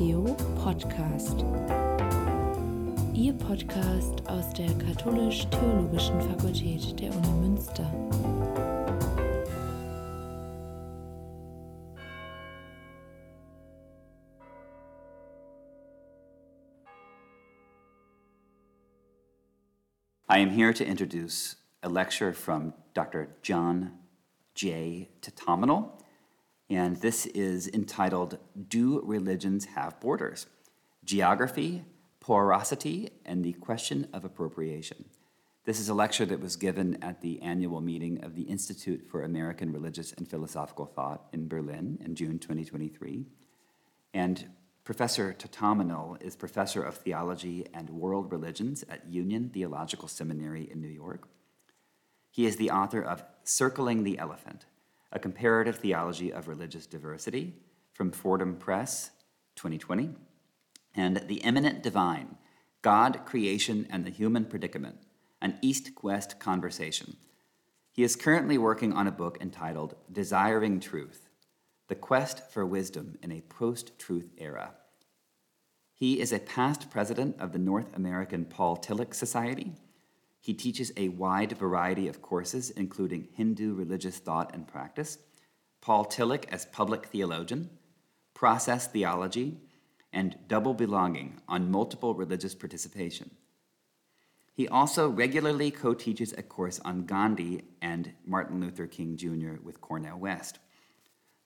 Theo Podcast. Ihr Podcast aus der Katholisch-Theologischen Fakultät der Uni Münster. I am here to introduce a lecture from Dr. John J. Thatamanil, and this is entitled Do Religions Have Borders? Geography, Porosity, and the Question of Appropriation. This is a lecture that was given at the annual meeting of the Institute for American Religious and Philosophical Thought in Berlin in June 2023. And Professor Thatamanil is professor of theology and world religions at Union Theological Seminary in New York. He is the author of Circling the Elephant, a comparative theology of religious diversity from Fordham Press, 2020, and The Immanent Divine God, Creation, and the Human Predicament, an East West conversation. He is currently working on a book entitled Desiring Truth The Quest for Wisdom in a Post Truth Era. He is a past president of the North American Paul Tillich Society. He teaches a wide variety of courses, including Hindu religious thought and practice, Paul Tillich as public theologian, process theology, and double belonging on multiple religious participation. He also regularly co teaches a course on Gandhi and Martin Luther King Jr. with Cornel West.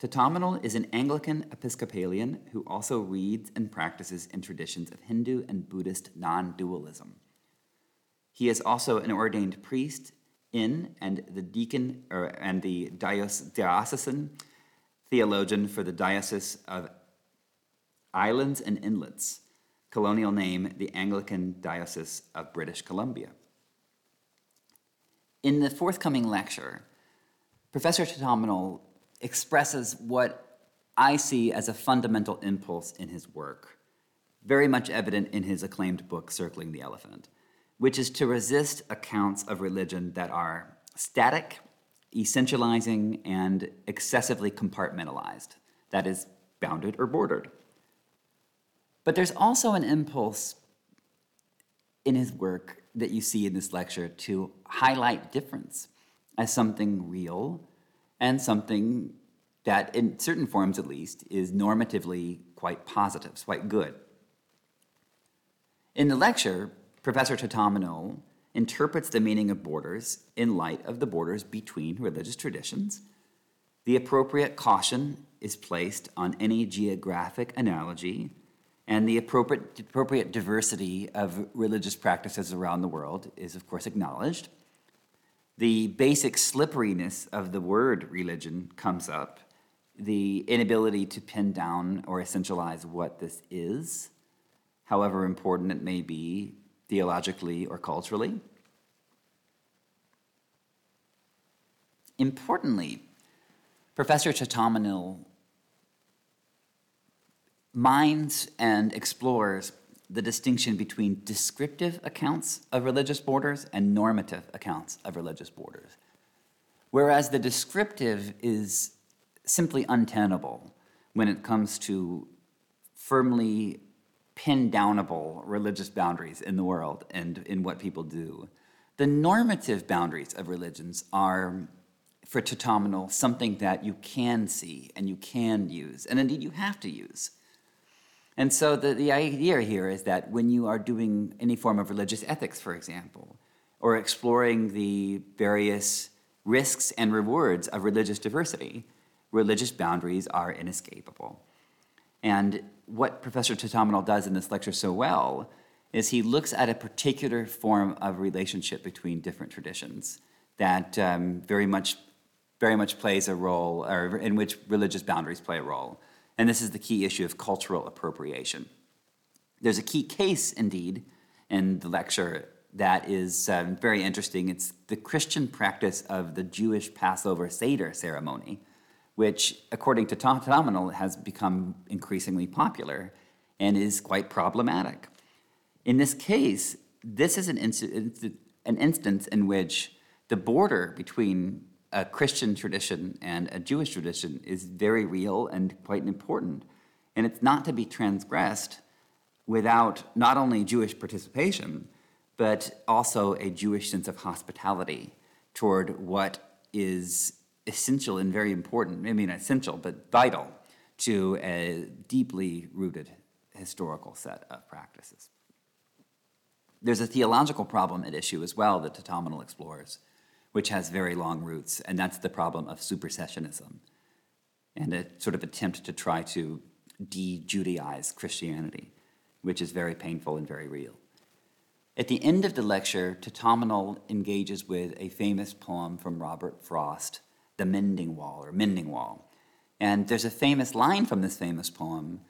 Thatamanil is an Anglican Episcopalian who also reads and practices in traditions of Hindu and Buddhist non dualism. He is also an ordained priest in and the deacon or, and the diocesan theologian for the Diocese of Islands and Inlets, colonial name the Anglican Diocese of British Columbia. In the forthcoming lecture, Professor Thatamanil expresses what I see as a fundamental impulse in his work, very much evident in his acclaimed book, Circling the Elephant, which is to resist accounts of religion that are static, essentializing, and excessively compartmentalized, that is, bounded or bordered. But there's also an impulse in his work that you see in this lecture to highlight difference as something real and something that, in certain forms at least, is normatively quite positive, quite good. In the lecture, Professor Thatamanil interprets the meaning of borders in light of the borders between religious traditions. The appropriate caution is placed on any geographic analogy and the appropriate, appropriate diversity of religious practices around the world is, of course, acknowledged. The basic slipperiness of the word religion comes up, the inability to pin down or essentialize what this is, however important it may be theologically or culturally. Importantly, Professor Thatamanil minds and explores the distinction between descriptive accounts of religious borders and normative accounts of religious borders. Whereas the descriptive is simply untenable when it comes to firmly pin downable religious boundaries in the world and in what people do. The normative boundaries of religions are, for Thatamanil, something that you can see and you can use, and indeed you have to use. And so the, the idea here is that when you are doing any form of religious ethics, for example, or exploring the various risks and rewards of religious diversity, religious boundaries are inescapable. And what Professor Thatamanil does in this lecture so well is he looks at a particular form of relationship between different traditions that um, very much very much plays a role, or in which religious boundaries play a role. And this is the key issue of cultural appropriation. There's a key case, indeed, in the lecture that is um, very interesting. It's the Christian practice of the Jewish Passover Seder ceremony, which, according to Thatamanil, has become increasingly popular and is quite problematic. In this case, this is an, inst- an instance in which the border between a Christian tradition and a Jewish tradition is very real and quite important. And it's not to be transgressed without not only Jewish participation, but also a Jewish sense of hospitality toward what is essential and very important, I mean, essential, but vital to a deeply rooted historical set of practices. There's a theological problem at issue as well that Thatamanil explores, which has very long roots, and that's the problem of supersessionism and a sort of attempt to try to de Judaize Christianity, which is very painful and very real. At the end of the lecture, Thatamanil engages with a famous poem from Robert Frost, The Mending Wall or Mending Wall. And there's a famous line from this famous poem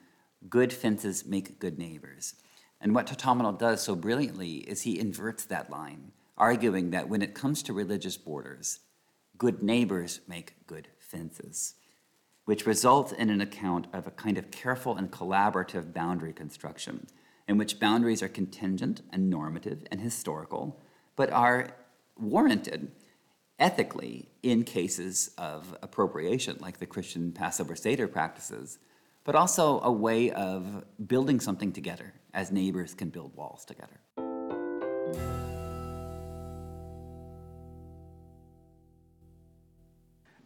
Good fences make good neighbors. And what Thatamanil does so brilliantly is he inverts that line, arguing that when it comes to religious borders, good neighbors make good fences, which results in an account of a kind of careful and collaborative boundary construction in which boundaries are contingent and normative and historical, but are warranted ethically in cases of appropriation, like the Christian Passover Seder practices, but also a way of building something together as neighbors can build walls together.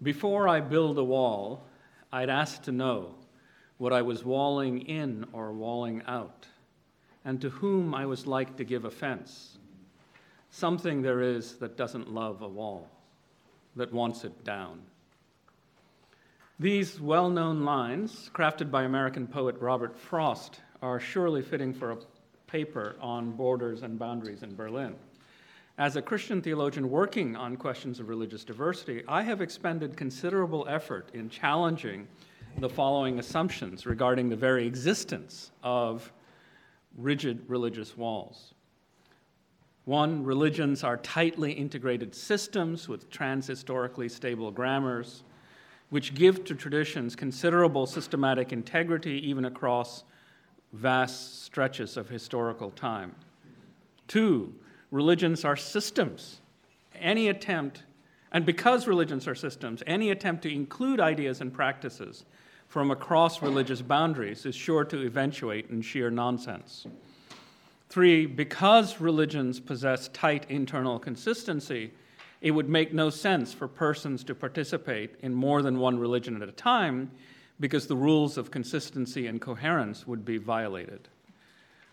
Before I build a wall, I'd ask to know what I was walling in or walling out and to whom I was like to give offense. Something there is that doesn't love a wall, that wants it down. These well known lines, crafted by American poet Robert Frost, are surely fitting for a paper on borders and boundaries in Berlin. As a Christian theologian working on questions of religious diversity, I have expended considerable effort in challenging the following assumptions regarding the very existence of rigid religious walls. One, religions are tightly integrated systems with transhistorically stable grammars, which give to traditions considerable systematic integrity even across vast stretches of historical time. Two, religions are systems. Any attempt, and because religions are systems, any attempt to include ideas and practices from across religious boundaries is sure to eventuate in sheer nonsense. Three, because religions possess tight internal consistency, it would make no sense for persons to participate in more than one religion at a time because the rules of consistency and coherence would be violated.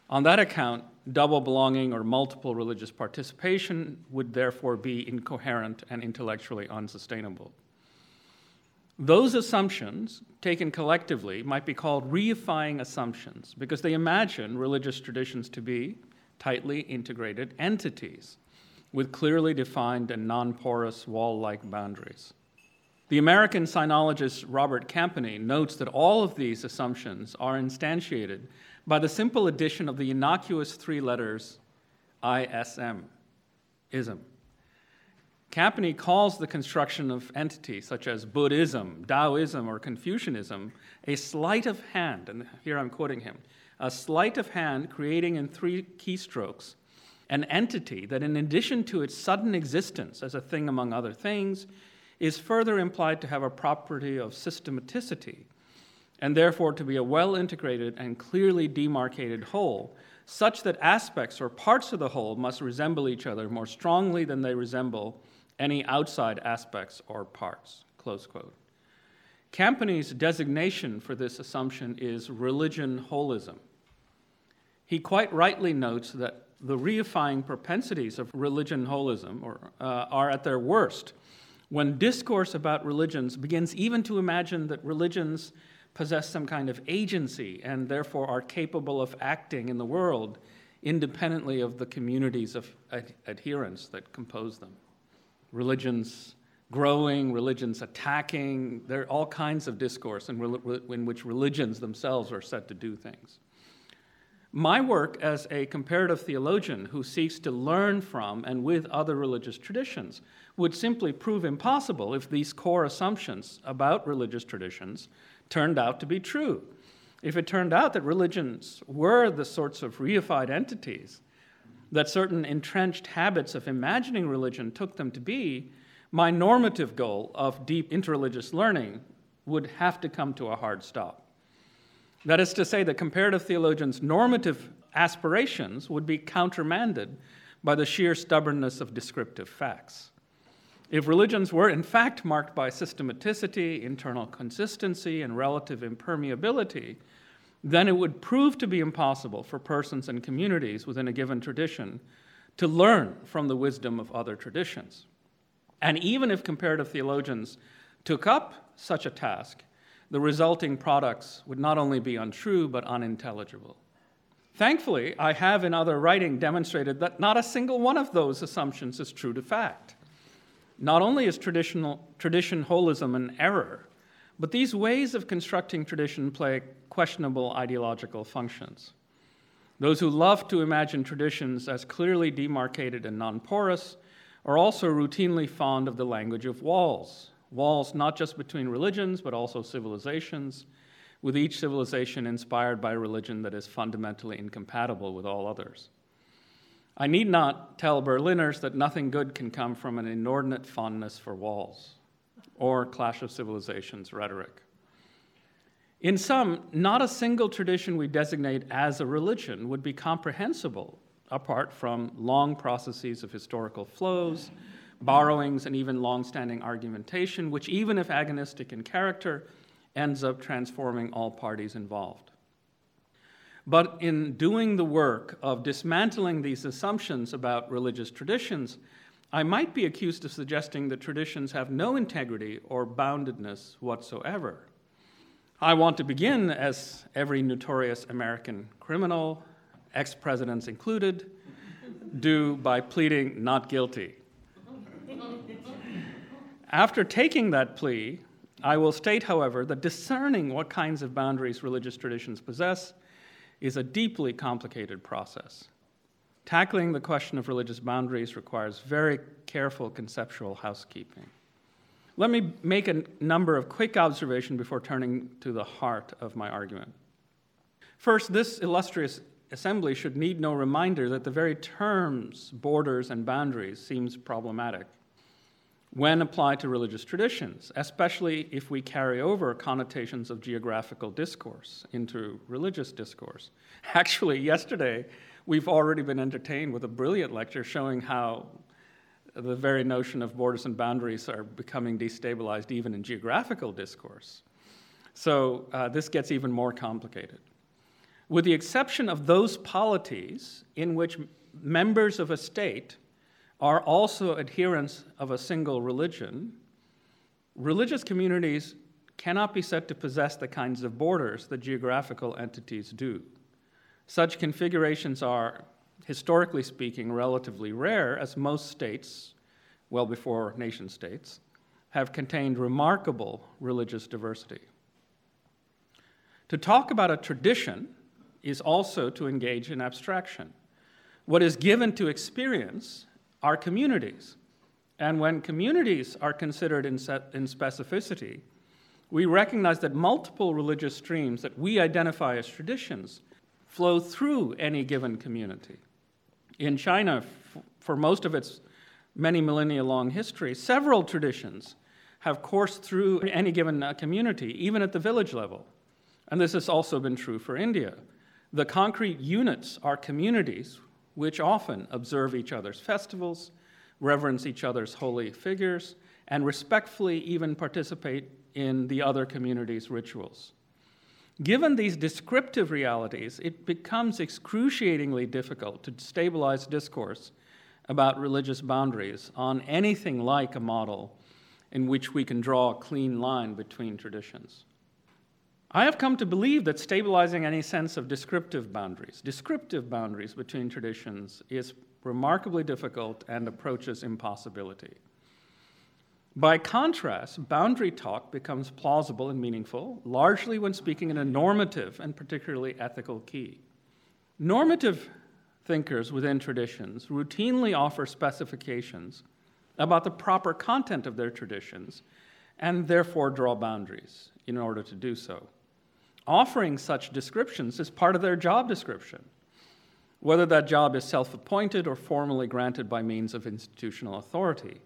On that account, double belonging or multiple religious participation would therefore be incoherent and intellectually unsustainable. Those assumptions, taken collectively, might be called reifying assumptions because they imagine religious traditions to be tightly integrated entities with clearly defined and non porous wall like boundaries. The American sinologist Robert Campany notes that all of these assumptions are instantiated by the simple addition of the innocuous three letters ISM, ism. Campany calls the construction of entities such as Buddhism, Taoism, or Confucianism a sleight of hand, and here I'm quoting him a sleight of hand creating in three keystrokes an entity that, in addition to its sudden existence as a thing among other things, is further implied to have a property of systematicity, and therefore to be a well integrated and clearly demarcated whole, such that aspects or parts of the whole must resemble each other more strongly than they resemble any outside aspects or parts. Close quote. Campany's designation for this assumption is religion holism. He quite rightly notes that the reifying propensities of religion holism or, uh, are at their worst when discourse about religions begins even to imagine that religions possess some kind of agency and therefore are capable of acting in the world independently of the communities of ad- adherents that compose them religions growing, religions attacking. There are all kinds of discourse in, in which religions themselves are said to do things. My work as a comparative theologian who seeks to learn from and with other religious traditions would simply prove impossible if these core assumptions about religious traditions turned out to be true. If it turned out that religions were the sorts of reified entities that certain entrenched habits of imagining religion took them to be, my normative goal of deep interreligious learning would have to come to a hard stop. That is to say, the comparative theologian's normative aspirations would be countermanded by the sheer stubbornness of descriptive facts. If religions were in fact marked by systematicity, internal consistency, and relative impermeability, then it would prove to be impossible for persons and communities within a given tradition to learn from the wisdom of other traditions. And even if comparative theologians took up such a task, the resulting products would not only be untrue, but unintelligible. Thankfully, I have in other writing demonstrated that not a single one of those assumptions is true to fact. Not only is traditional, tradition holism an error, but these ways of constructing tradition play questionable ideological functions. Those who love to imagine traditions as clearly demarcated and non porous are also routinely fond of the language of walls, walls not just between religions, but also civilizations, with each civilization inspired by a religion that is fundamentally incompatible with all others. I need not tell Berliners that nothing good can come from an inordinate fondness for walls or Clash of Civilizations rhetoric. In sum, not a single tradition we designate as a religion would be comprehensible apart from long processes of historical flows, borrowings, and even long standing argumentation, which, even if agonistic in character, ends up transforming all parties involved. But in doing the work of dismantling these assumptions about religious traditions, I might be accused of suggesting that traditions have no integrity or boundedness whatsoever. I want to begin, as every notorious American criminal, ex presidents included, do by pleading not guilty. After taking that plea, I will state, however, that discerning what kinds of boundaries religious traditions possess is a deeply complicated process. Tackling the question of religious boundaries requires very careful conceptual housekeeping. Let me make a number of quick observations before turning to the heart of my argument. First, this illustrious assembly should need no reminder that the very terms borders and boundaries seems problematic when applied to religious traditions, especially if we carry over connotations of geographical discourse into religious discourse. Actually, yesterday, we've already been entertained with a brilliant lecture showing how the very notion of borders and boundaries are becoming destabilized even in geographical discourse. So uh, this gets even more complicated. With the exception of those polities in which members of a state are also adherents of a single religion, religious communities cannot be said to possess the kinds of borders that geographical entities do. Such configurations are, historically speaking, relatively rare, as most states, well before nation states, have contained remarkable religious diversity. To talk about a tradition is also to engage in abstraction. What is given to experience are communities. And when communities are considered in, specificity, we recognize that multiple religious streams that we identify as traditions flow through any given community. In China, for most of its many millennia long history, several traditions have coursed through any given uh, community, even at the village level. And this has also been true for India. The concrete units are communities which often observe each other's festivals, reverence each other's holy figures, and respectfully even participate in the other community's rituals. Given these descriptive realities, it becomes excruciatingly difficult to stabilize discourse about religious boundaries on anything like a model in which we can draw a clean line between traditions. I have come to believe that stabilizing any sense of descriptive boundaries, descriptive boundaries between traditions, is remarkably difficult and approaches impossibility. By contrast, boundary talk becomes plausible and meaningful, largely when speaking in a normative and particularly ethical key. Normative thinkers within traditions routinely offer specifications about the proper content of their traditions and therefore draw boundaries in order to do so offering such descriptions is part of their job description, whether that job is self appointed or formally granted by means of institutional authority.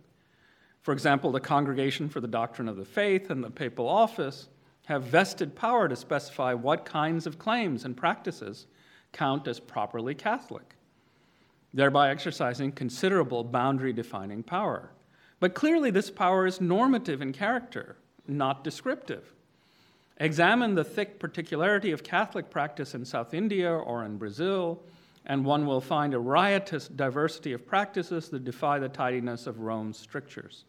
For example, the Congregation for the Doctrine of the Faith and the Papal Office have vested power to specify what kinds of claims and practices count as properly Catholic, thereby exercising considerable boundary defining power. But clearly, this power is normative in character, not descriptive. Examine the thick particularity of Catholic practice in South India or in Brazil, and one will find a riotous diversity of practices that defy the tidiness of Rome's strictures.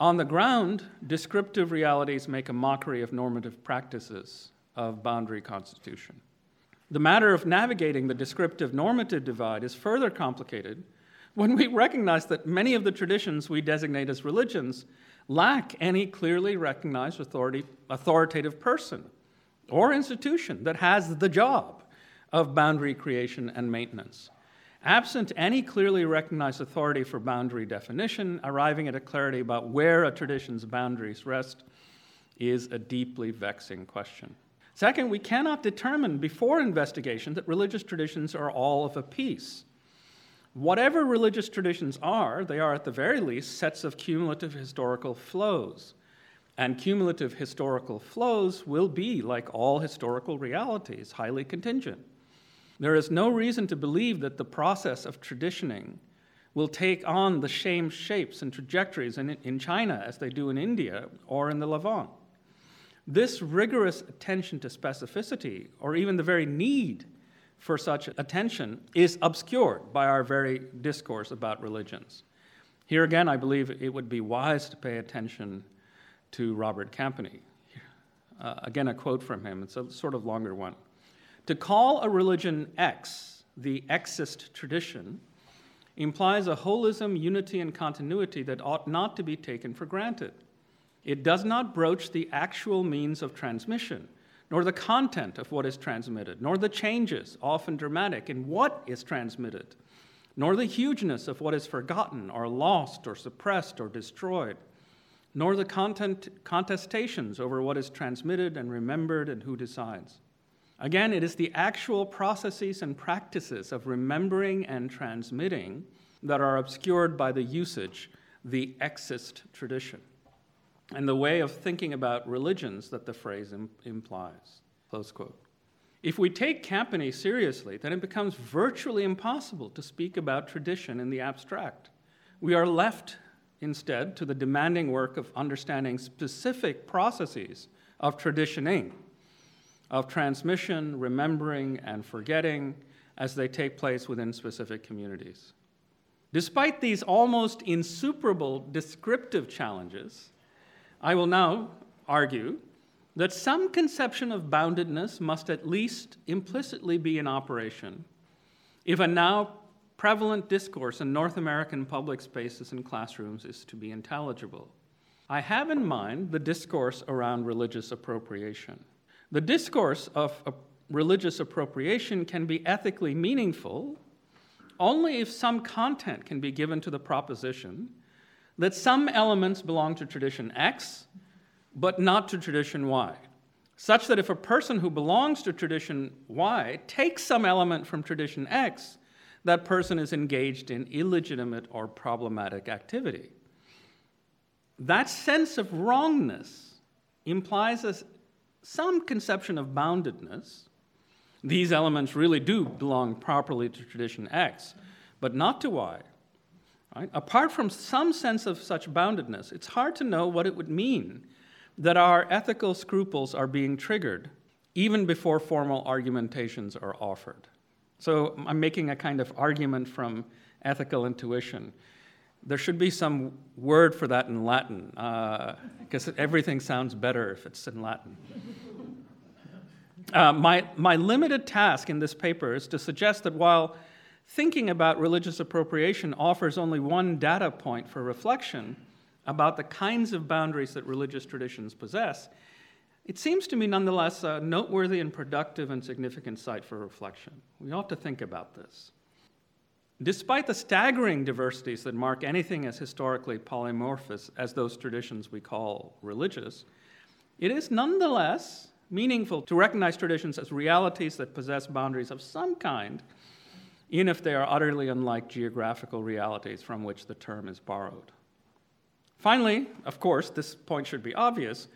On the ground, descriptive realities make a mockery of normative practices of boundary constitution. The matter of navigating the descriptive normative divide is further complicated when we recognize that many of the traditions we designate as religions lack any clearly recognized authority, authoritative person or institution that has the job of boundary creation and maintenance. Absent any clearly recognized authority for boundary definition, arriving at a clarity about where a tradition's boundaries rest is a deeply vexing question. Second, we cannot determine before investigation that religious traditions are all of a piece. Whatever religious traditions are, they are at the very least sets of cumulative historical flows. And cumulative historical flows will be, like all historical realities, highly contingent. There is no reason to believe that the process of traditioning will take on the same shapes and trajectories in, in China as they do in India or in the Levant. This rigorous attention to specificity, or even the very need for such attention is obscured by our very discourse about religions. Here again, I believe it would be wise to pay attention to Robert Campany. Uh, again, a quote from him, it's a sort of longer one. To call a religion X the Xist tradition implies a holism, unity, and continuity that ought not to be taken for granted. It does not broach the actual means of transmission nor the content of what is transmitted, nor the changes, often dramatic, in what is transmitted, nor the hugeness of what is forgotten or lost or suppressed or destroyed, nor the content, contestations over what is transmitted and remembered and who decides. Again, it is the actual processes and practices of remembering and transmitting that are obscured by the usage, the Xist tradition and the way of thinking about religions that the phrase Im- implies. Close quote. If we take Campany seriously, then it becomes virtually impossible to speak about tradition in the abstract. We are left instead to the demanding work of understanding specific processes of traditioning, of transmission, remembering, and forgetting as they take place within specific communities. Despite these almost insuperable descriptive challenges, I will now argue that some conception of boundedness must at least implicitly be in operation if a now prevalent discourse in North American public spaces and classrooms is to be intelligible. I have in mind the discourse around religious appropriation. The discourse of religious appropriation can be ethically meaningful only if some content can be given to the proposition that some elements belong to tradition X, but not to tradition Y. Such that if a person who belongs to tradition Y takes some element from tradition X, that person is engaged in illegitimate or problematic activity. That sense of wrongness implies a, some conception of boundedness. These elements really do belong properly to tradition X, but not to Y. Right? Apart from some sense of such boundedness, it's hard to know what it would mean that our ethical scruples are being triggered even before formal argumentations are offered. So I'm making a kind of argument from ethical intuition. There should be some word for that in Latin, because uh, everything sounds better if it's in Latin. Uh, my, my limited task in this paper is to suggest that while thinking about religious appropriation offers only one data point for reflection about the kinds of boundaries that religious traditions possess, it seems to me nonetheless a noteworthy and productive and significant site for reflection. We ought to think about this. Despite the staggering diversities that mark anything as historically polymorphous as those traditions we call religious, it is nonetheless meaningful to recognize traditions as realities that possess boundaries of some kind even if they are utterly unlike geographical realities from which the term is borrowed. Finally, of course, this point should be obvious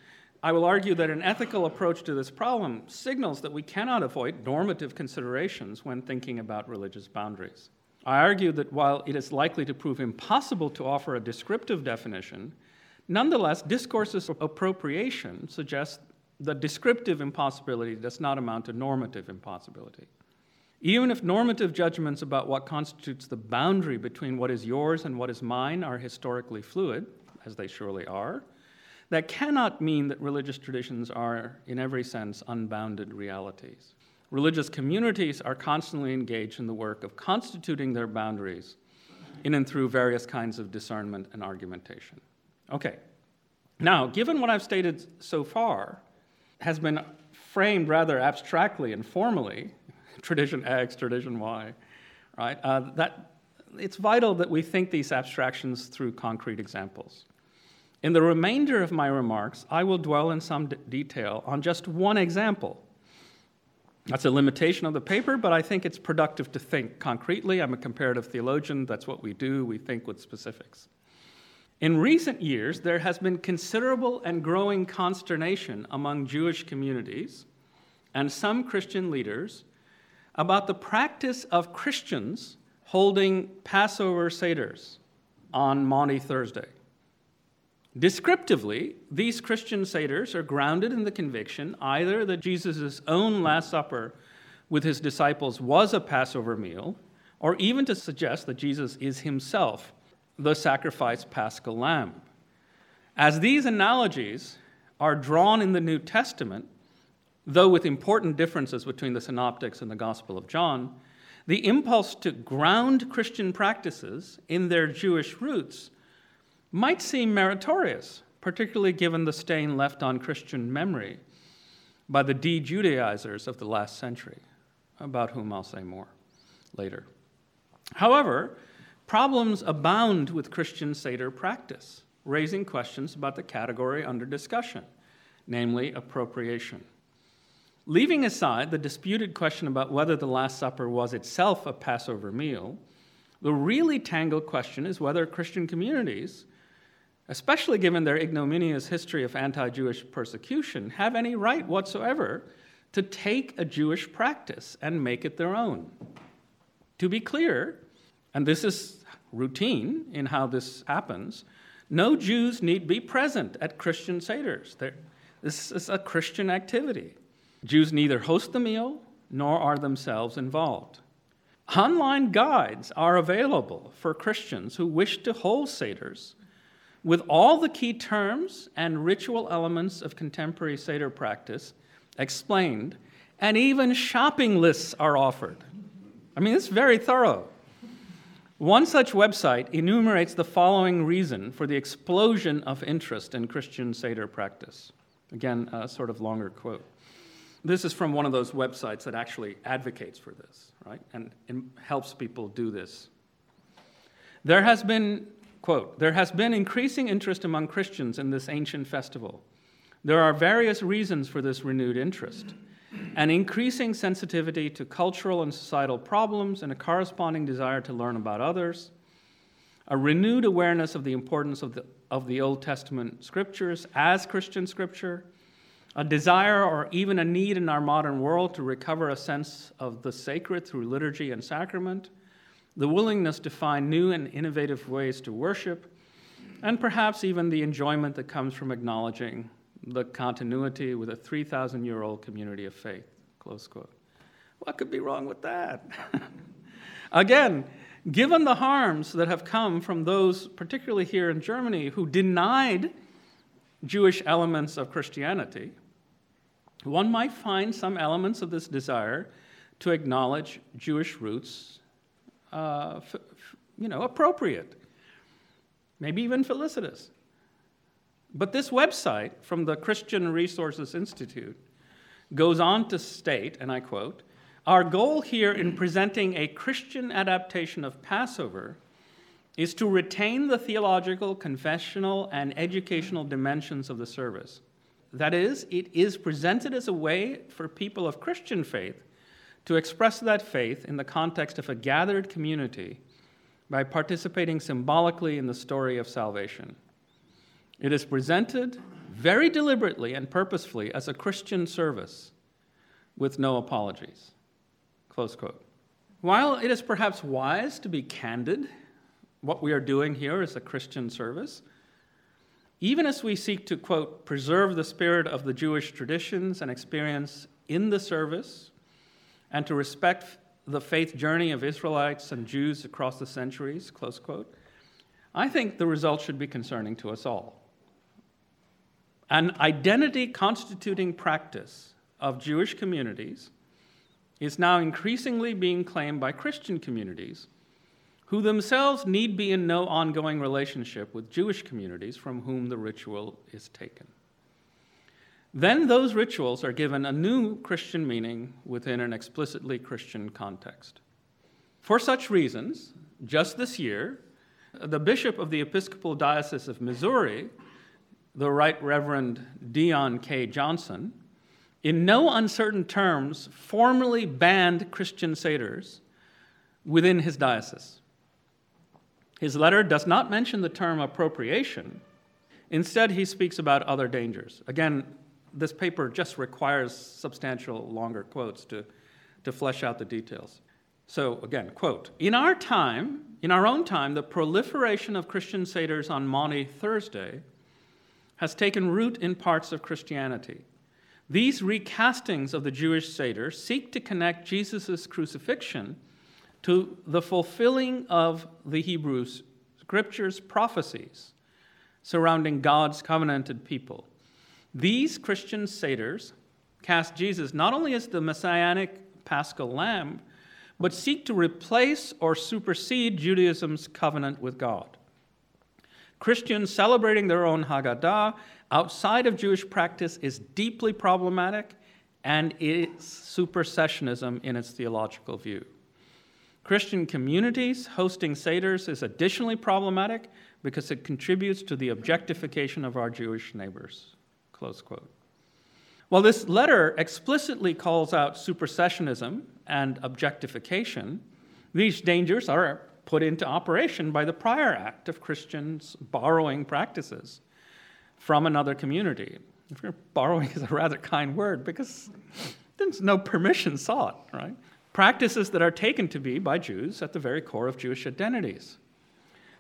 I will argue that an ethical approach to this problem signals that we cannot avoid normative considerations when thinking about religious boundaries. I argue that while it is likely to prove impossible to offer a descriptive definition, nonetheless, discourses of appropriation suggest that descriptive impossibility does not amount to normative impossibility. Even if normative judgments about what constitutes the boundary between what is yours and what is mine are historically fluid, as they surely are, that cannot mean that religious traditions are, in every sense, unbounded realities. Religious communities are constantly engaged in the work of constituting their boundaries in and through various kinds of discernment and argumentation. Okay, now, given what I've stated so far, has been framed rather abstractly and formally, tradition X, tradition Y, right? Uh, that it's vital that we think these abstractions through concrete examples. In the remainder of my remarks, I will dwell in some d- detail on just one example. That's a limitation of the paper, but I think it's productive to think concretely. I'm a comparative theologian, that's what we do, we think with specifics. In recent years, there has been considerable and growing consternation among Jewish communities and some Christian leaders about the practice of Christians holding Passover Seders on Maundy Thursday. Descriptively, these Christian Seders are grounded in the conviction either that Jesus' own Last Supper with his disciples was a Passover meal, or even to suggest that Jesus is himself the sacrificed paschal lamb. As these analogies are drawn in the New Testament, though with important differences between the Synoptics and the Gospel of John, the impulse to ground Christian practices in their Jewish roots might seem meritorious, particularly given the stain left on Christian memory by the de Judaizers of the last century, about whom I'll say more later. However, problems abound with Christian Seder practice, raising questions about the category under discussion, namely appropriation. Leaving aside the disputed question about whether the Last Supper was itself a Passover meal, the really tangled question is whether Christian communities especially given their ignominious history of anti Jewish persecution, have any right whatsoever to take a Jewish practice and make it their own. To be clear, and this is routine in how this happens, no Jews need be present at Christian Seders. They're, this is a Christian activity. Jews neither host the meal nor are themselves involved. Online guides are available for Christians who wish to hold Seders with all the key terms and ritual elements of contemporary Seder practice explained, and even shopping lists are offered. I mean, it's very thorough. One such website enumerates the following reason for the explosion of interest in Christian Seder practice. Again, a sort of longer quote. This is from one of those websites that actually advocates for this, right, and, helps people do this. There has been Quote There has been increasing interest among Christians in this ancient festival. There are various reasons for this renewed interest. An increasing sensitivity to cultural and societal problems and a corresponding desire to learn about others, a renewed awareness of the importance of the, of the Old Testament scriptures as Christian scripture, a desire or even a need in our modern world to recover a sense of the sacred through liturgy and sacrament the willingness to find new and innovative ways to worship, and perhaps even the enjoyment that comes from acknowledging the continuity with a 3,000 year old community of faith. Close quote. What could be wrong with that? Again, given the harms that have come from those, particularly here in Germany, who denied Jewish elements of Christianity, one might find some elements of this desire to acknowledge Jewish roots uh, f- you know, appropriate, maybe even felicitous. But this website from the Christian Resources Institute goes on to state, and I quote, our goal here in presenting a Christian adaptation of Passover is to retain the theological, confessional, and educational dimensions of the service. That is, it is presented as a way for people of Christian faith to express that faith in the context of a gathered community by participating symbolically in the story of salvation. It is presented very deliberately and purposefully as a Christian service with no apologies. Close quote. While it is perhaps wise to be candid, what we are doing here is a Christian service, even as we seek to, quote, preserve the spirit of the Jewish traditions and experience in the service, and to respect the faith journey of Israelites and Jews across the centuries, close quote, I think the result should be concerning to us all. An identity constituting practice of Jewish communities is now increasingly being claimed by Christian communities who themselves need be in no ongoing relationship with Jewish communities from whom the ritual is taken. Then those rituals are given a new Christian meaning within an explicitly Christian context. For such reasons, just this year, the bishop of the Episcopal Diocese of Missouri, the Right Reverend Deon K. Johnson, in no uncertain terms formally banned Christian Seders within his diocese. His letter does not mention the term appropriation. Instead, he speaks about other dangers. Again, this paper just requires substantial longer quotes to, to flesh out the details. So, again, quote In our time, in our own time, the proliferation of Christian Seders on Maundy Thursday has taken root in parts of Christianity. These recastings of the Jewish Seder seek to connect Jesus' crucifixion to the fulfilling of the Hebrew Scriptures' prophecies surrounding God's covenanted people. These Christian Seders cast Jesus not only as the messianic paschal lamb, but seek to replace or supersede Judaism's covenant with God. Christians celebrating their own Haggadah outside of Jewish practice is deeply problematic and is supersessionism in its theological view. Christian communities hosting Seders is additionally problematic because it contributes to the objectification of our Jewish neighbors. Close quote. While this letter explicitly calls out supersessionism and objectification, these dangers are put into operation by the prior act of Christians borrowing practices from another community. If you're borrowing is a rather kind word because there's no permission sought, right? Practices that are taken to be by Jews at the very core of Jewish identities.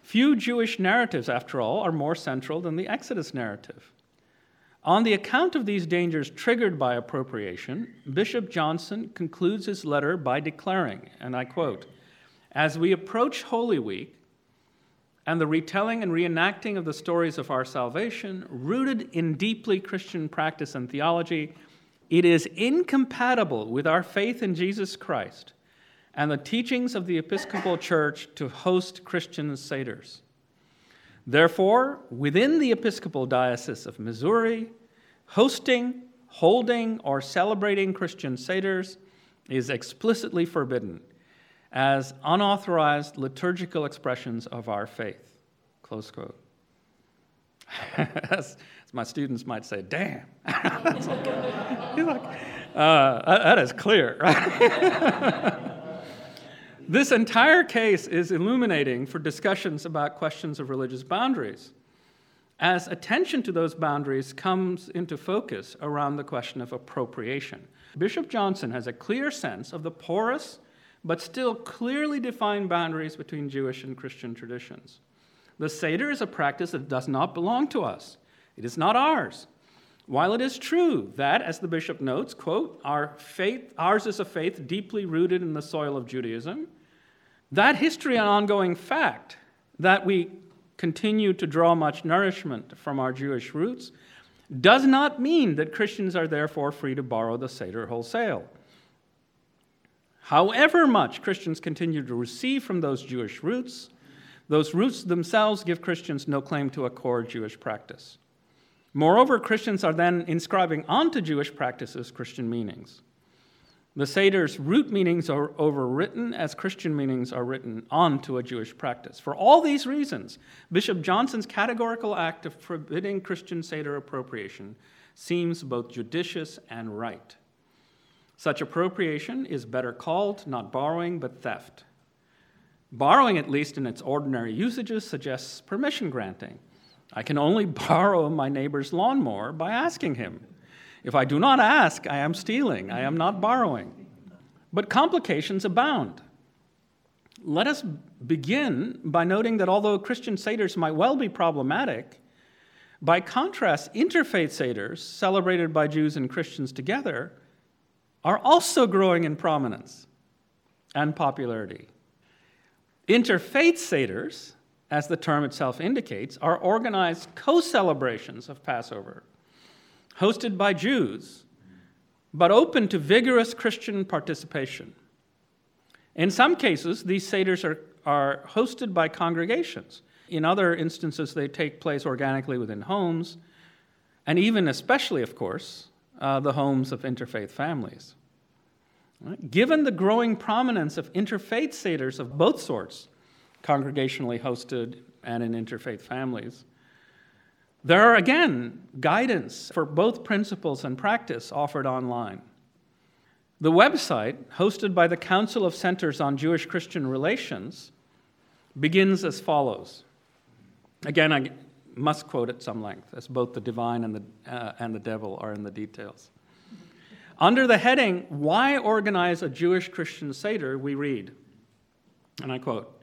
Few Jewish narratives, after all, are more central than the Exodus narrative. On the account of these dangers triggered by appropriation, Bishop Johnson concludes his letter by declaring, and I quote, As we approach Holy Week, and the retelling and reenacting of the stories of our salvation, rooted in deeply Christian practice and theology, it is incompatible with our faith in Jesus Christ and the teachings of the Episcopal Church to host Christian Seders. Therefore, within the Episcopal Diocese of Missouri, hosting, holding, or celebrating Christian Seders is explicitly forbidden as unauthorized liturgical expressions of our faith. Close quote. as, my students might say, damn. like, uh, that is clear, right? this entire case is illuminating for discussions about questions of religious boundaries, as attention to those boundaries comes into focus around the question of appropriation. Bishop Johnson has a clear sense of the porous but still clearly defined boundaries between Jewish and Christian traditions. The Seder is a practice that does not belong to us, it is not ours. While it is true that, as the bishop notes, quote, our faith, ours is a faith deeply rooted in the soil of Judaism, that history and ongoing fact that we continue to draw much nourishment from our Jewish roots does not mean that Christians are therefore free to borrow the Seder wholesale. However much Christians continue to receive from those Jewish roots, those roots themselves give Christians no claim to a core Jewish practice. Moreover, Christians are then inscribing onto Jewish practices Christian meanings. The Seder's root meanings are overwritten as Christian meanings are written onto a Jewish practice. For all these reasons, Bishop Johnson's categorical act of forbidding Christian Seder appropriation seems both judicious and right. Such appropriation is better called not borrowing but theft. Borrowing, at least in its ordinary usages, suggests permission granting. I can only borrow my neighbor's lawnmower by asking him. If I do not ask, I am stealing, I am not borrowing. But complications abound. Let us begin by noting that although Christian Seders might well be problematic, by contrast, interfaith Seders, celebrated by Jews and Christians together, are also growing in prominence and popularity. Interfaith Seders, as the term itself indicates, are organized co celebrations of Passover, hosted by Jews, but open to vigorous Christian participation. In some cases, these Seders are, are hosted by congregations. In other instances, they take place organically within homes, and even, especially, of course, uh, the homes of interfaith families. Given the growing prominence of interfaith Seders of both sorts, congregationally hosted and in interfaith families, there are again guidance for both principles and practice offered online. The website, hosted by the Council of Centers on Jewish Christian Relations, begins as follows. Again, I must quote at some length, as both the divine and the, uh, and the devil are in the details. Under the heading, Why Organize a Jewish Christian Seder, we read, and I quote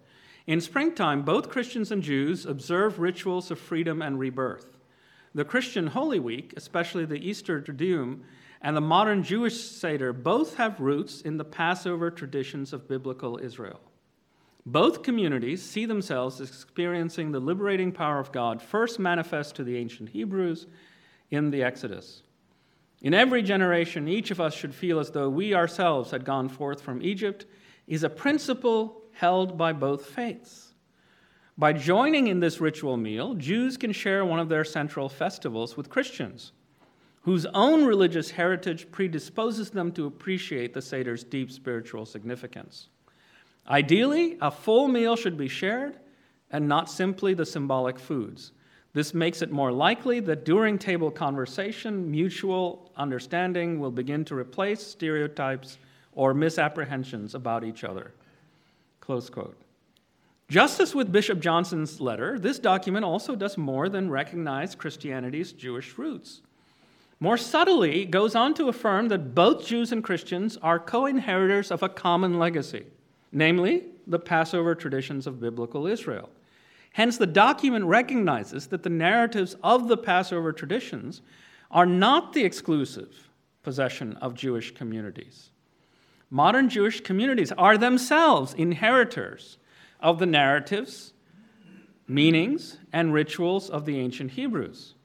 In springtime, both Christians and Jews observe rituals of freedom and rebirth. The Christian Holy Week, especially the Easter Triduum, and the modern Jewish Seder both have roots in the Passover traditions of biblical Israel. Both communities see themselves experiencing the liberating power of God first manifest to the ancient Hebrews in the Exodus. In every generation, each of us should feel as though we ourselves had gone forth from Egypt, is a principle held by both faiths. By joining in this ritual meal, Jews can share one of their central festivals with Christians whose own religious heritage predisposes them to appreciate the Seder's deep spiritual significance. Ideally, a full meal should be shared and not simply the symbolic foods. This makes it more likely that during table conversation, mutual understanding will begin to replace stereotypes or misapprehensions about each other. Close quote. Just as with Bishop Johnson's letter, this document also does more than recognize Christianity's Jewish roots. More subtly, goes on to affirm that both Jews and Christians are co inheritors of a common legacy, namely the Passover traditions of biblical Israel. Hence, the document recognizes that the narratives of the Passover traditions are not the exclusive possession of Jewish communities. Modern Jewish communities are themselves inheritors of the narratives, meanings, and rituals of the ancient Hebrews,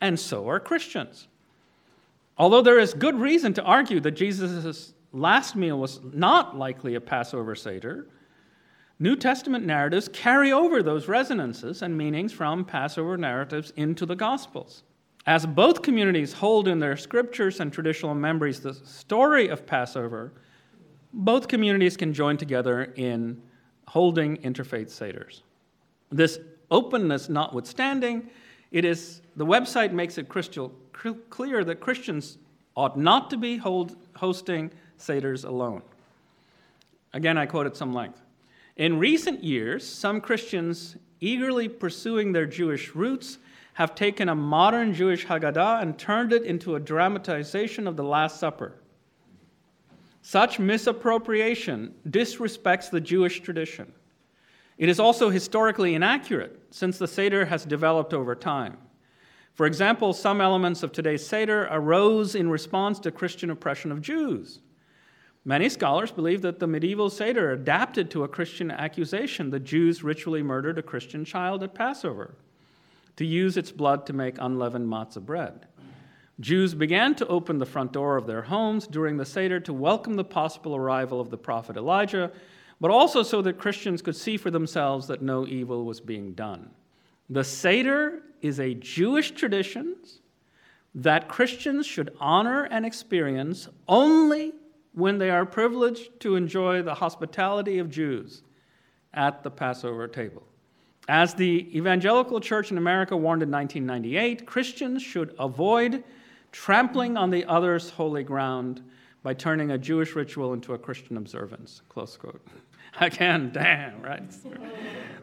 and so are Christians. Although there is good reason to argue that Jesus' last meal was not likely a Passover Seder, New Testament narratives carry over those resonances and meanings from Passover narratives into the Gospels. As both communities hold in their scriptures and traditional memories the story of Passover, both communities can join together in holding interfaith seders. This openness notwithstanding, it is the website makes it crystal clear that Christians ought not to be hold, hosting Seders alone. Again, I quote at some length. In recent years, some Christians eagerly pursuing their Jewish roots have taken a modern Jewish Haggadah and turned it into a dramatization of the Last Supper. Such misappropriation disrespects the Jewish tradition. It is also historically inaccurate, since the Seder has developed over time. For example, some elements of today's Seder arose in response to Christian oppression of Jews. Many scholars believe that the medieval Seder adapted to a Christian accusation that Jews ritually murdered a Christian child at Passover to use its blood to make unleavened matzah bread. Jews began to open the front door of their homes during the Seder to welcome the possible arrival of the prophet Elijah, but also so that Christians could see for themselves that no evil was being done. The Seder is a Jewish tradition that Christians should honor and experience only when they are privileged to enjoy the hospitality of Jews at the Passover table. As the Evangelical Church in America warned in 1998, Christians should avoid trampling on the other's holy ground by turning a Jewish ritual into a Christian observance. Close quote. Again, damn, right?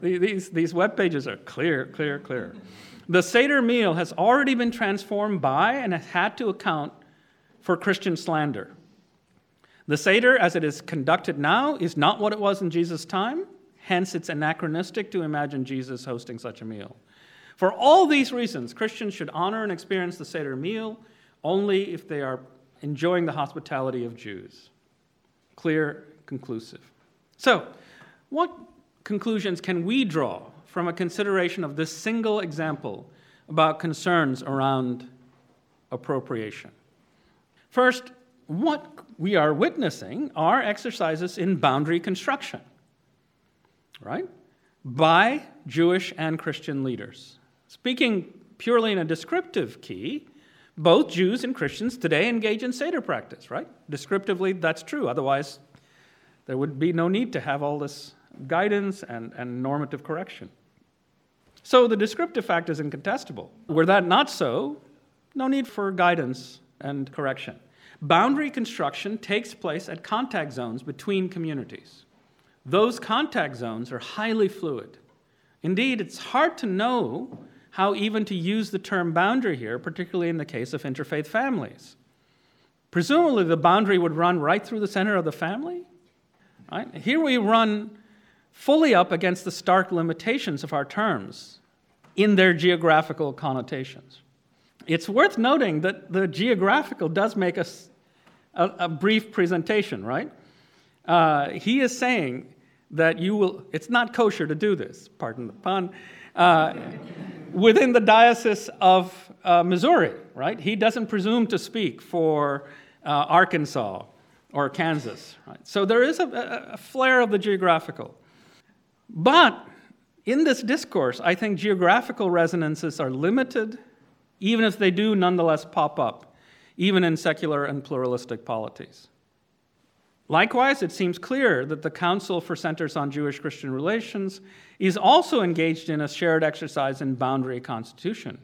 these, these web pages are clear, clear, clear. The Seder meal has already been transformed by and has had to account for Christian slander. The Seder, as it is conducted now, is not what it was in Jesus' time. Hence, it's anachronistic to imagine Jesus hosting such a meal. For all these reasons, Christians should honor and experience the Seder meal only if they are enjoying the hospitality of Jews. Clear, conclusive. So, what conclusions can we draw from a consideration of this single example about concerns around appropriation? First, what we are witnessing are exercises in boundary construction, right? By Jewish and Christian leaders. Speaking purely in a descriptive key, both Jews and Christians today engage in Seder practice, right? Descriptively, that's true. Otherwise, there would be no need to have all this guidance and, and normative correction. So the descriptive fact is incontestable. Were that not so, no need for guidance and correction. Boundary construction takes place at contact zones between communities. Those contact zones are highly fluid. Indeed, it's hard to know how even to use the term boundary here, particularly in the case of interfaith families. Presumably, the boundary would run right through the center of the family. Right? Here we run fully up against the stark limitations of our terms in their geographical connotations. It's worth noting that the geographical does make us a, a, brief presentation, right? Uh, he is saying that you will, it's not kosher to do this, pardon the pun, uh, within the Diocese of uh, Missouri, right? He doesn't presume to speak for uh, Arkansas or Kansas, right? So there is a, a flare of the geographical. But in this discourse, I think geographical resonances are limited, even if they do nonetheless pop up, even in secular and pluralistic polities. Likewise, it seems clear that the Council for Centers on Jewish Christian Relations is also engaged in a shared exercise in boundary constitution.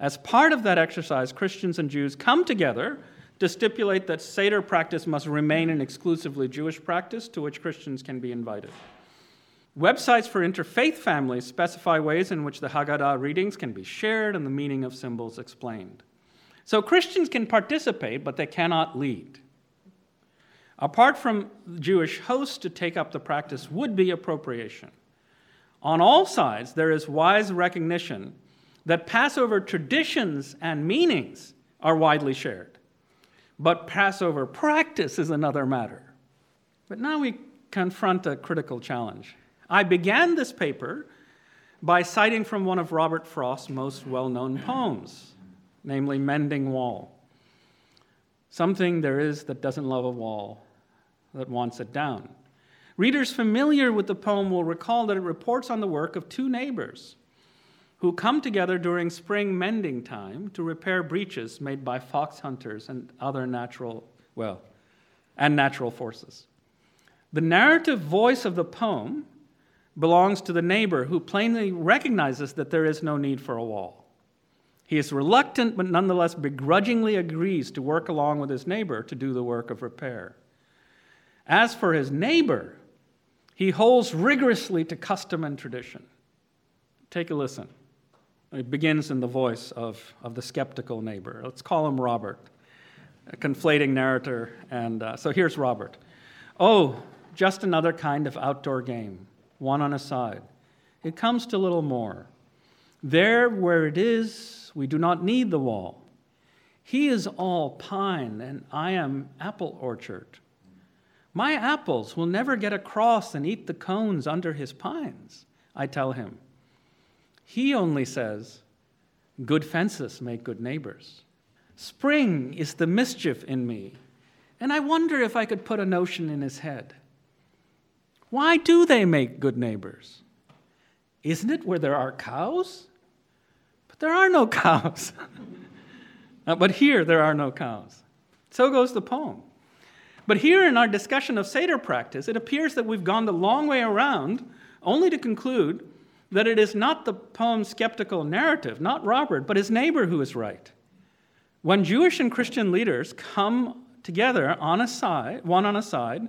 As part of that exercise, Christians and Jews come together to stipulate that Seder practice must remain an exclusively Jewish practice to which Christians can be invited. Websites for interfaith families specify ways in which the Haggadah readings can be shared and the meaning of symbols explained. So Christians can participate, but they cannot lead. Apart from Jewish hosts to take up the practice would be appropriation. On all sides, there is wise recognition that Passover traditions and meanings are widely shared. But Passover practice is another matter. But now we confront a critical challenge. I began this paper by citing from one of Robert Frost's most well known poems, namely Mending Wall. Something there is that doesn't love a wall, that wants it down. Readers familiar with the poem will recall that it reports on the work of two neighbors who come together during spring mending time to repair breaches made by fox hunters and other natural, well, and natural forces. The narrative voice of the poem belongs to the neighbor who plainly recognizes that there is no need for a wall. He is reluctant, but nonetheless begrudgingly agrees to work along with his neighbor to do the work of repair. As for his neighbor, he holds rigorously to custom and tradition. Take a listen. It begins in the voice of, of the skeptical neighbor. Let's call him Robert, a conflating narrator. And uh, so here's Robert. Oh, just another kind of outdoor game, one on a side. It comes to little more. There where it is, we do not need the wall. He is all pine, and I am apple orchard. My apples will never get across and eat the cones under his pines, I tell him. He only says, Good fences make good neighbors. Spring is the mischief in me, and I wonder if I could put a notion in his head. Why do they make good neighbors? Isn't it where there are cows? But there are no cows. but here there are no cows. So goes the poem. But here in our discussion of Seder practice, it appears that we've gone the long way around only to conclude that it is not the poem's skeptical narrative, not Robert, but his neighbor who is right. When Jewish and Christian leaders come together on a side, one on a side,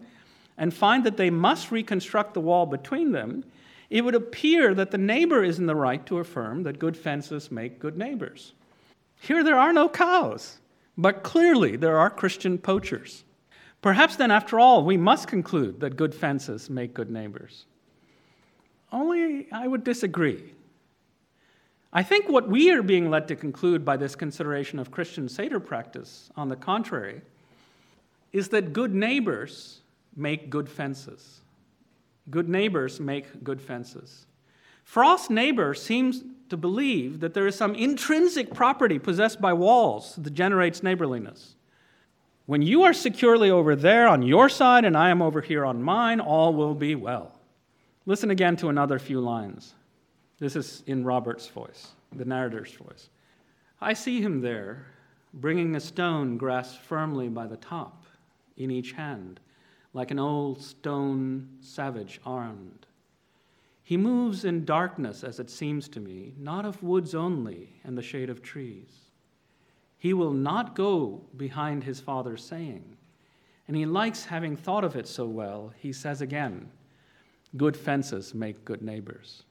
and find that they must reconstruct the wall between them, it would appear that the neighbor is in the right to affirm that good fences make good neighbors. Here there are no cows, but clearly there are Christian poachers. Perhaps then, after all, we must conclude that good fences make good neighbors. Only I would disagree. I think what we are being led to conclude by this consideration of Christian Seder practice, on the contrary, is that good neighbors make good fences. Good neighbors make good fences. Frost's neighbor seems to believe that there is some intrinsic property possessed by walls that generates neighborliness. When you are securely over there on your side and I am over here on mine, all will be well. Listen again to another few lines. This is in Robert's voice, the narrator's voice. I see him there, bringing a stone grasped firmly by the top in each hand, like an old stone savage armed. He moves in darkness, as it seems to me, not of woods only and the shade of trees. He will not go behind his father's saying. And he likes having thought of it so well, he says again, Good fences make good neighbors.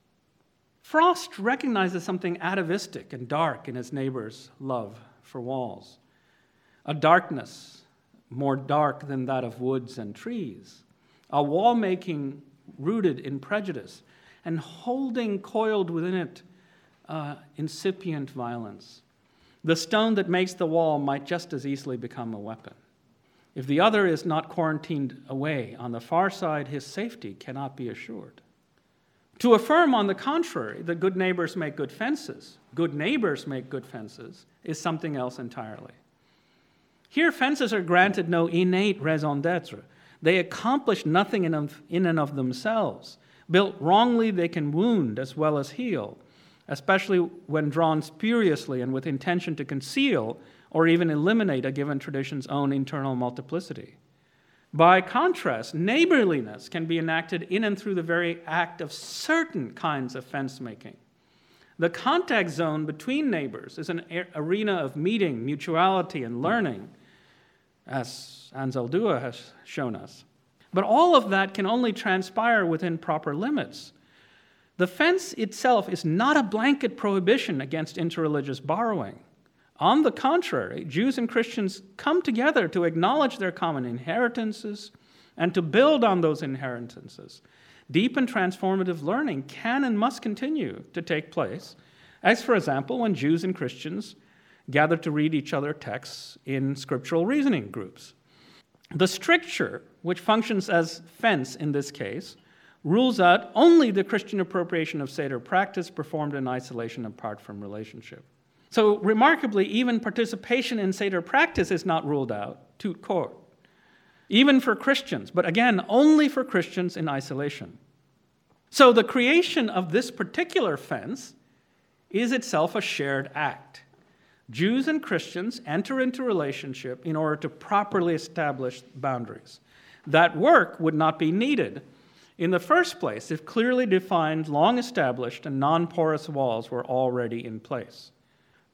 Frost recognizes something atavistic and dark in his neighbor's love for walls, a darkness more dark than that of woods and trees, a wall making rooted in prejudice and holding coiled within it uh, incipient violence. The stone that makes the wall might just as easily become a weapon. If the other is not quarantined away on the far side, his safety cannot be assured. To affirm, on the contrary, that good neighbors make good fences, good neighbors make good fences, is something else entirely. Here, fences are granted no innate raison d'etre. They accomplish nothing in, in and of themselves. Built wrongly, they can wound as well as heal, especially when drawn spuriously and with intention to conceal or even eliminate a given tradition's own internal multiplicity. By contrast, neighborliness can be enacted in and through the very act of certain kinds of fence making. The contact zone between neighbors is an arena of meeting, mutuality, and learning, as Anzaldúa has shown us. But all of that can only transpire within proper limits. The fence itself is not a blanket prohibition against interreligious borrowing. On the contrary, Jews and Christians come together to acknowledge their common inheritances and to build on those inheritances. Deep and transformative learning can and must continue to take place, as, for example, when Jews and Christians gather to read each other texts in scriptural reasoning groups. The stricture, which functions as fence in this case, rules out only the Christian appropriation of Seder practice performed in isolation apart from relationship. So, remarkably, even participation in Seder practice is not ruled out, tout court, even for Christians, but again, only for Christians in isolation. So, the creation of this particular fence is itself a shared act. Jews and Christians enter into relationship in order to properly establish boundaries. That work would not be needed in the first place if clearly defined, long established, and non porous walls were already in place.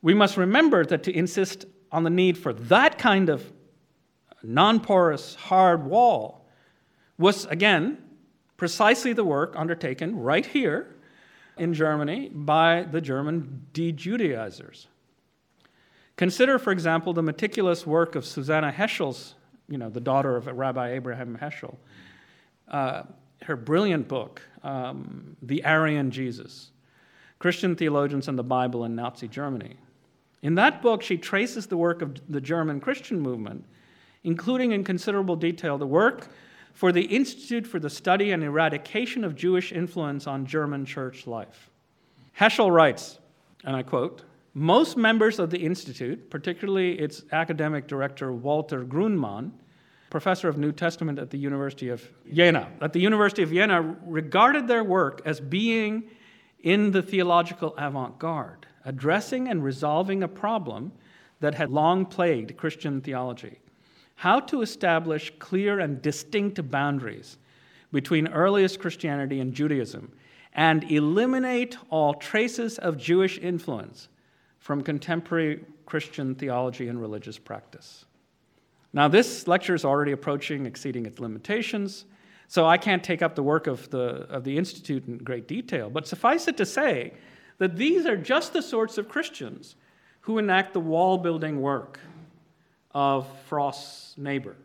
We must remember that to insist on the need for that kind of non porous, hard wall was, again, precisely the work undertaken right here in Germany by the German de Judaizers. Consider, for example, the meticulous work of Susannah Heschel's, you know, the daughter of Rabbi Abraham Heschel, uh, her brilliant book, um, The Aryan Jesus Christian Theologians and the Bible in Nazi Germany. In that book, she traces the work of the German Christian movement, including in considerable detail the work for the Institute for the Study and Eradication of Jewish Influence on German church life. Heschel writes, and I quote, most members of the Institute, particularly its academic director Walter Grundmann, professor of New Testament at the University of Jena, at the University of Jena, regarded their work as being in the theological avant garde addressing and resolving a problem that had long plagued Christian theology how to establish clear and distinct boundaries between earliest Christianity and Judaism and eliminate all traces of Jewish influence from contemporary Christian theology and religious practice. Now, this lecture is already approaching exceeding its limitations, So I can't take up the work of the, of the Institute in great detail, but suffice it to say that these are just the sorts of Christians who enact the wall building work of Frost's neighbor.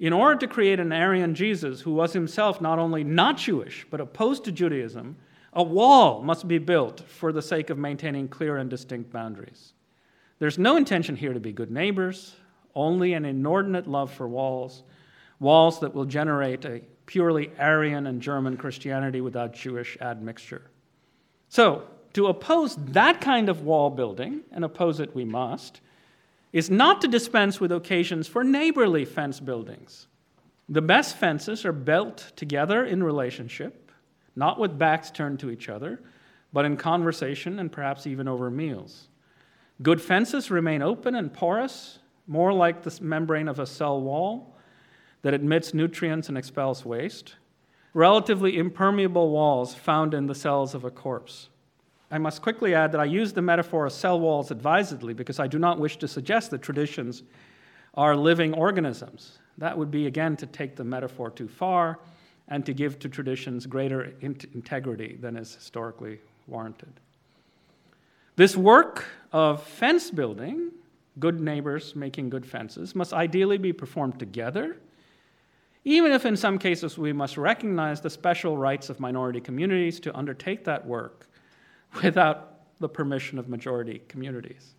In order to create an Aryan Jesus who was himself not only not Jewish, but opposed to Judaism, a wall must be built for the sake of maintaining clear and distinct boundaries. There's no intention here to be good neighbors, only an inordinate love for walls, walls that will generate a purely Aryan and German Christianity without Jewish admixture. So, to oppose that kind of wall building, and oppose it we must, is not to dispense with occasions for neighborly fence buildings. The best fences are built together in relationship, not with backs turned to each other, but in conversation and perhaps even over meals. Good fences remain open and porous, more like the membrane of a cell wall that admits nutrients and expels waste. Relatively impermeable walls found in the cells of a corpse. I must quickly add that I use the metaphor of cell walls advisedly because I do not wish to suggest that traditions are living organisms. That would be, again, to take the metaphor too far and to give to traditions greater integrity than is historically warranted. This work of fence building, good neighbors making good fences, must ideally be performed together, even if in some cases we must recognize the special rights of minority communities to undertake that work without the permission of majority communities.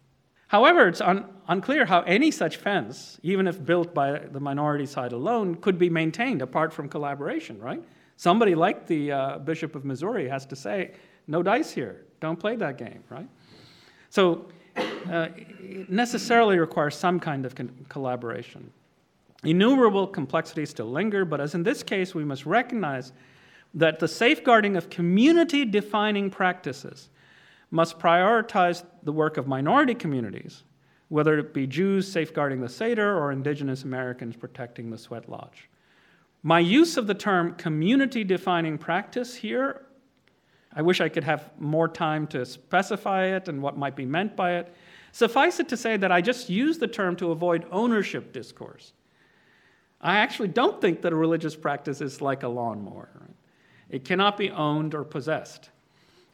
However, it's un- unclear how any such fence, even if built by the minority side alone, could be maintained apart from collaboration, right? Somebody like the uh, Bishop of Missouri has to say, no dice here, don't play that game, right? So uh, it necessarily requires some kind of con- collaboration. Innumerable complexities still linger, but as in this case, we must recognize that the safeguarding of community defining practices must prioritize the work of minority communities, whether it be Jews safeguarding the Seder or indigenous Americans protecting the sweat lodge. My use of the term community defining practice here, I wish I could have more time to specify it and what might be meant by it. Suffice it to say that I just use the term to avoid ownership discourse. I actually don't think that a religious practice is like a lawnmower. It cannot be owned or possessed.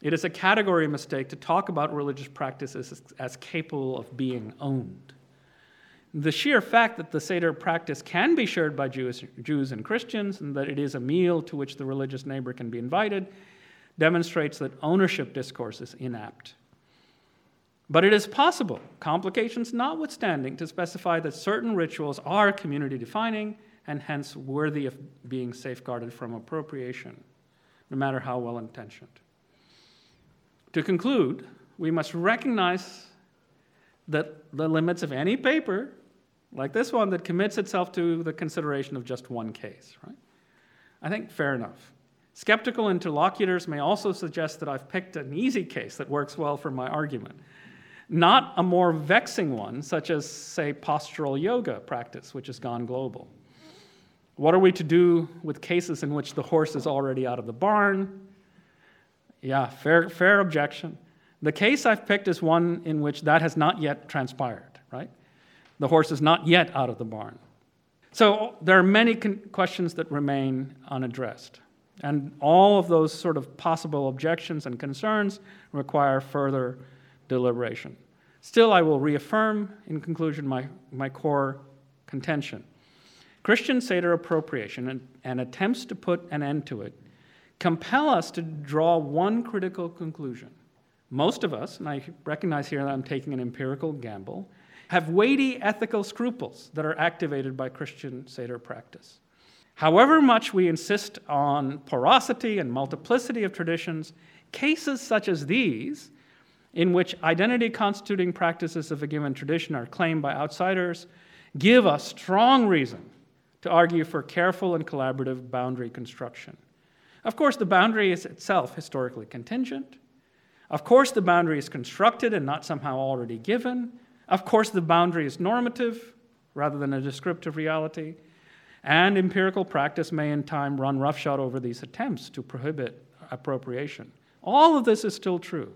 It is a category mistake to talk about religious practices as, as capable of being owned. The sheer fact that the Seder practice can be shared by Jews, Jews and Christians and that it is a meal to which the religious neighbor can be invited demonstrates that ownership discourse is inapt. But it is possible, complications notwithstanding, to specify that certain rituals are community defining and hence worthy of being safeguarded from appropriation no matter how well intentioned. To conclude, we must recognize that the limits of any paper, like this one, that commits itself to the consideration of just one case, right? I think fair enough. Skeptical interlocutors may also suggest that I've picked an easy case that works well for my argument, not a more vexing one, such as, say, postural yoga practice, which has gone global. What are we to do with cases in which the horse is already out of the barn? Yeah, fair, fair objection. The case I've picked is one in which that has not yet transpired, right? The horse is not yet out of the barn. So there are many con- questions that remain unaddressed. And all of those sort of possible objections and concerns require further deliberation. Still, I will reaffirm in conclusion my, my core contention. Christian Seder appropriation and, and attempts to put an end to it compel us to draw one critical conclusion. Most of us, and I recognize here that I'm taking an empirical gamble, have weighty ethical scruples that are activated by Christian Seder practice. However much we insist on porosity and multiplicity of traditions, cases such as these, in which identity constituting practices of a given tradition are claimed by outsiders, give us strong reason to argue for careful and collaborative boundary construction. Of course, the boundary is itself historically contingent. Of course, the boundary is constructed and not somehow already given. Of course, the boundary is normative rather than a descriptive reality. And empirical practice may in time run roughshod over these attempts to prohibit appropriation. All of this is still true.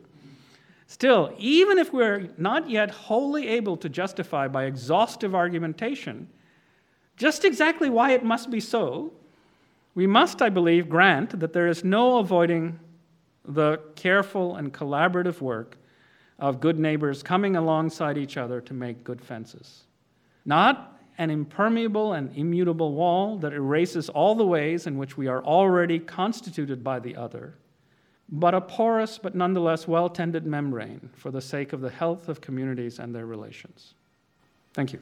Still, even if we're not yet wholly able to justify by exhaustive argumentation just exactly why it must be so, We must, I believe, grant that there is no avoiding the careful and collaborative work of good neighbors coming alongside each other to make good fences. Not an impermeable and immutable wall that erases all the ways in which we are already constituted by the other, but a porous but nonetheless well tended membrane for the sake of the health of communities and their relations. Thank you.